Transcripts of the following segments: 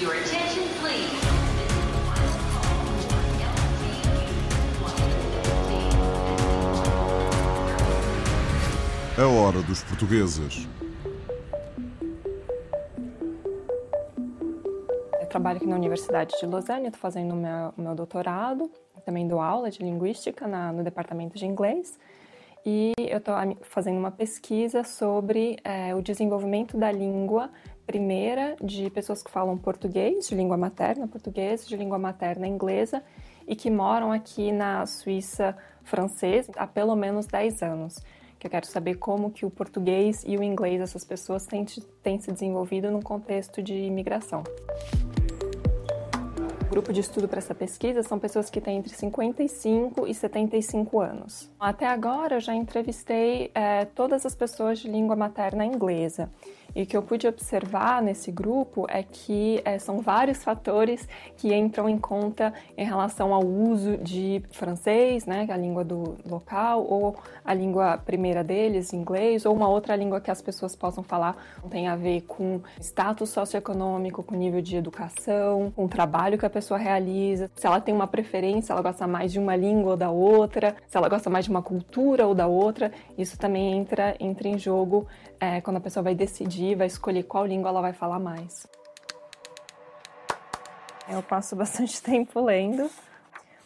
Your attention, please. A hora dos portugueses. Eu trabalho aqui na Universidade de Lausanne, estou fazendo o meu, o meu doutorado, também dou aula de linguística na, no departamento de inglês. E eu estou fazendo uma pesquisa sobre é, o desenvolvimento da língua primeira de pessoas que falam português, de língua materna portuguesa, de língua materna inglesa e que moram aqui na Suíça francesa há pelo menos 10 anos que eu quero saber como que o português e o inglês dessas pessoas têm, têm se desenvolvido num contexto de imigração. Grupo de estudo para essa pesquisa são pessoas que têm entre 55 e 75 anos. Até agora eu já entrevistei é, todas as pessoas de língua materna inglesa. E o que eu pude observar nesse grupo é que é, são vários fatores que entram em conta em relação ao uso de francês, né, é a língua do local, ou a língua primeira deles, inglês, ou uma outra língua que as pessoas possam falar. Tem a ver com status socioeconômico, com nível de educação, com o trabalho que a pessoa realiza, se ela tem uma preferência, ela gosta mais de uma língua ou da outra, se ela gosta mais de uma cultura ou da outra. Isso também entra, entra em jogo é, quando a pessoa vai decidir, vai escolher qual língua ela vai falar mais. Eu passo bastante tempo lendo,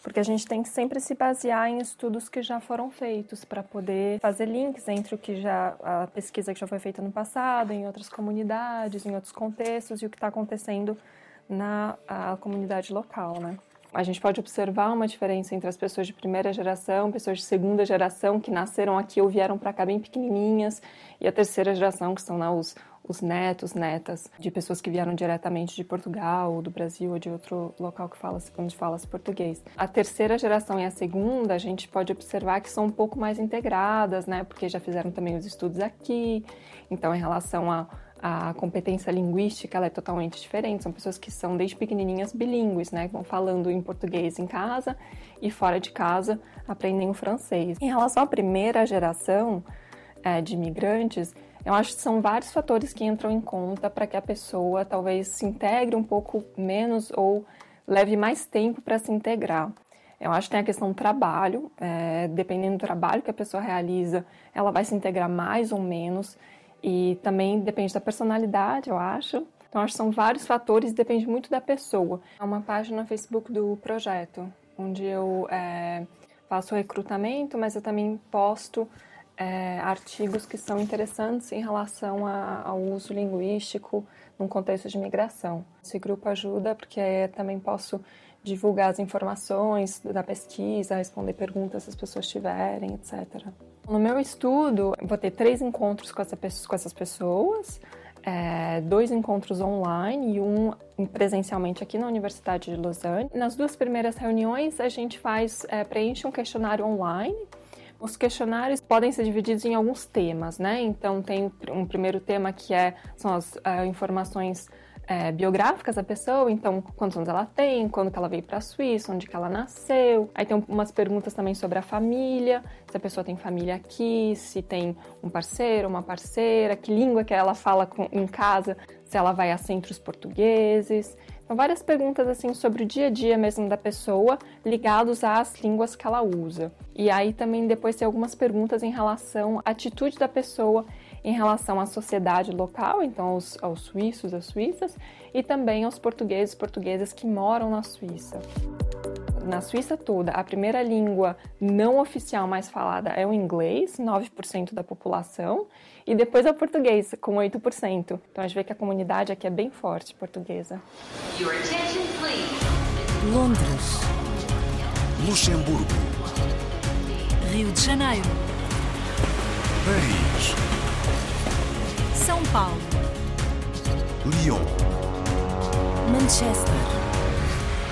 porque a gente tem que sempre se basear em estudos que já foram feitos para poder fazer links entre o que já a pesquisa que já foi feita no passado, em outras comunidades, em outros contextos e o que está acontecendo na comunidade local, né? A gente pode observar uma diferença entre as pessoas de primeira geração, pessoas de segunda geração que nasceram aqui ou vieram para cá bem pequenininhas, e a terceira geração, que são né, os, os netos, netas de pessoas que vieram diretamente de Portugal, ou do Brasil, ou de outro local que fala, onde fala português. A terceira geração e a segunda, a gente pode observar que são um pouco mais integradas, né? Porque já fizeram também os estudos aqui. Então, em relação a a competência linguística é totalmente diferente. São pessoas que são desde pequenininhas bilíngues, né? Vão falando em português em casa e fora de casa aprendem o francês. Em relação à primeira geração é, de imigrantes, eu acho que são vários fatores que entram em conta para que a pessoa talvez se integre um pouco menos ou leve mais tempo para se integrar. Eu acho que tem a questão do trabalho, é, dependendo do trabalho que a pessoa realiza, ela vai se integrar mais ou menos. E também depende da personalidade, eu acho. Então, acho que são vários fatores, depende muito da pessoa. Há uma página no Facebook do projeto, onde eu é, faço recrutamento, mas eu também posto é, artigos que são interessantes em relação a, ao uso linguístico num contexto de migração. Esse grupo ajuda porque também posso divulgar as informações da pesquisa, responder perguntas se as pessoas tiverem, etc. No meu estudo, vou ter três encontros com, essa, com essas pessoas, é, dois encontros online e um presencialmente aqui na Universidade de Lausanne. Nas duas primeiras reuniões, a gente faz é, preenche um questionário online. Os questionários podem ser divididos em alguns temas, né? Então tem um primeiro tema que é são as uh, informações é, biográficas da pessoa, então quantos anos ela tem, quando que ela veio para a Suíça, onde que ela nasceu. Aí tem umas perguntas também sobre a família, se a pessoa tem família aqui, se tem um parceiro, uma parceira, que língua que ela fala com, em casa, se ela vai a centros portugueses. Várias perguntas assim sobre o dia a dia mesmo da pessoa, ligados às línguas que ela usa. E aí também depois tem algumas perguntas em relação à atitude da pessoa em relação à sociedade local, então aos, aos suíços, às suíças, e também aos portugueses, portuguesas que moram na Suíça. Na Suíça toda, a primeira língua não oficial mais falada é o inglês, 9% da população, e depois é o português, com 8%. Então a gente vê que a comunidade aqui é bem forte portuguesa. Londres, Luxemburgo, Rio de Janeiro, Paris. São Paulo, Lyon, Manchester.